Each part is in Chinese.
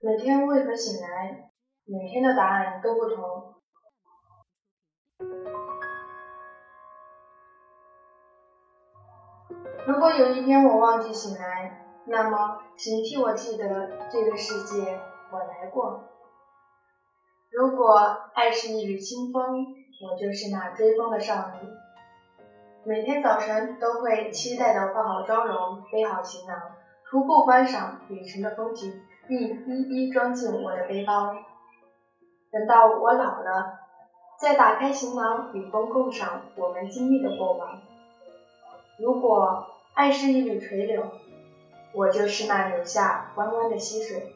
每天为何醒来，每天的答案都不同？如果有一天我忘记醒来，那么请替我记得这个世界我来过。如果爱是一缕清风，我就是那追风的少女。每天早晨都会期待的化好妆容，背好行囊，徒步观赏远程的风景。并一一装进我的背包。等到我老了，再打开行囊，与风共赏我们经历的过往。如果爱是一缕垂柳，我就是那流下弯弯的溪水。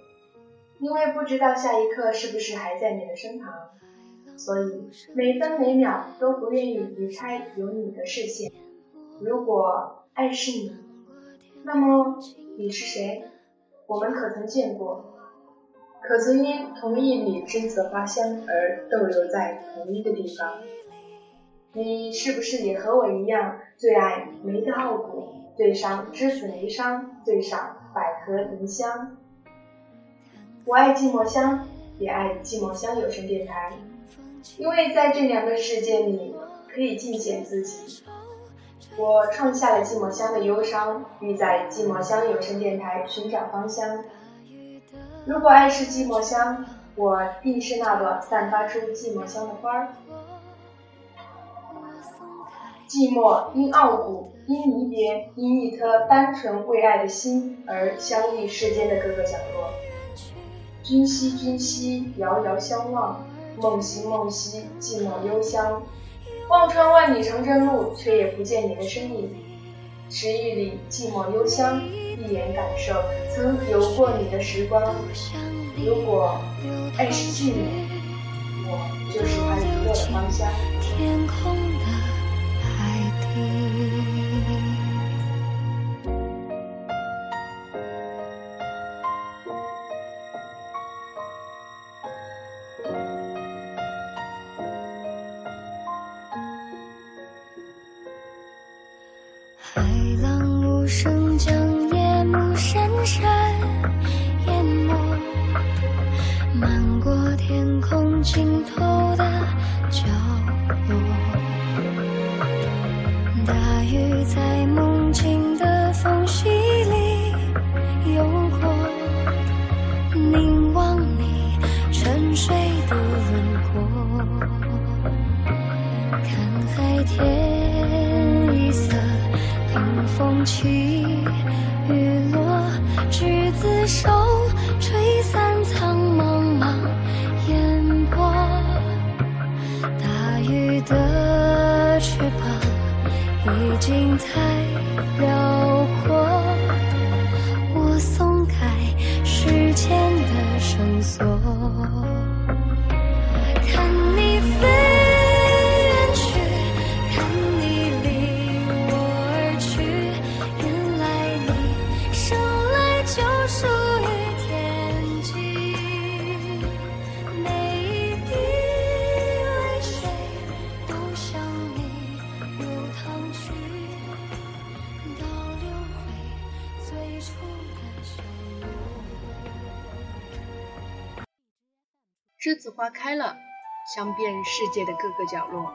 因为不知道下一刻是不是还在你的身旁，所以每分每秒都不愿意离开有你的视线。如果爱是你，那么你是谁？我们可曾见过？可曾因同一缕栀子花香而逗留在同一个地方？你是不是也和我一样，最爱梅的傲骨，最赏栀子梅香，最赏百合凝香？我爱寂寞香，也爱寂寞香有声电台，因为在这两个世界里，可以尽显自己。我创下了寂寞乡的忧伤，欲在寂寞乡有声电台寻找芳香。如果爱是寂寞香，我定是那朵散发出寂寞香的花儿。寂寞因傲骨，因离别，因一颗单纯为爱的心而相遇世间的各个角落。君兮君兮，遥遥相望；梦兮梦兮，寂寞幽香。望穿万里长征路，却也不见你的身影。迟忆里寂寞幽香，一眼感受曾游过你的时光。如果爱是寂寞，我就是它遗落的芳香。天空的海浪无声将夜幕深深淹没。漫过天空尽头的手吹散苍茫茫烟波大鱼的翅膀已经太栀子花开了，香遍世界的各个角落。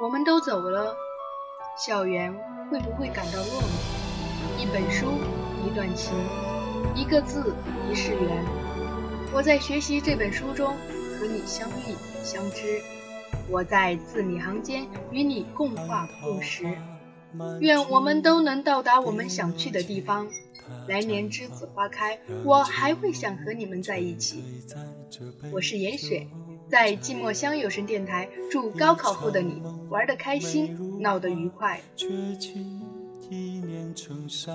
我们都走了，校园会不会感到落寞？一本书，一段情，一个字，一世缘。我在学习这本书中和你相遇相知，我在字里行间与你共话共识。愿我们都能到达我们想去的地方。来年栀子花开，我还会想和你们在一起。我是严雪，在寂寞乡有声电台，祝高考后的你玩得开心，闹得愉快。却一念成沙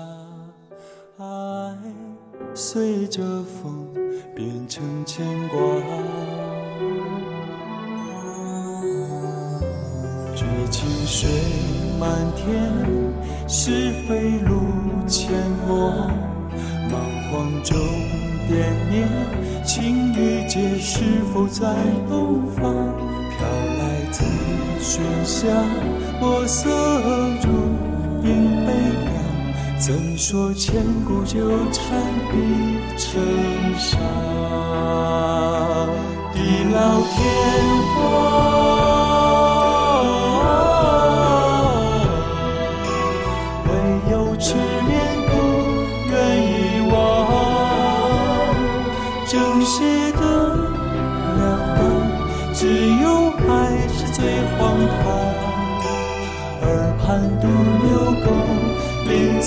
爱随着风变成牵挂，绝情水满天，是非路阡陌。彷徨中惦念，情雨节是否在东方？飘来紫萱香，墨色如影悲凉。怎说千古纠缠比成沙？地老天荒，唯有痴。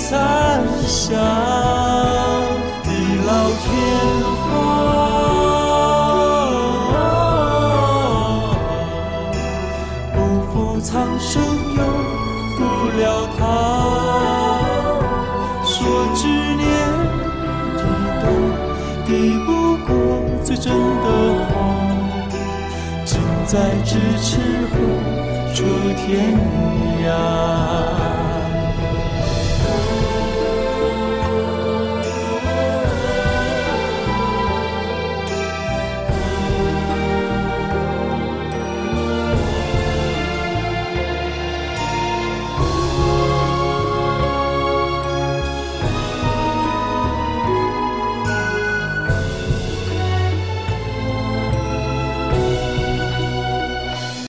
残响，地老天荒，不负苍生又负了他。说执念抵挡，抵不过最真的话，近在咫尺何处天涯。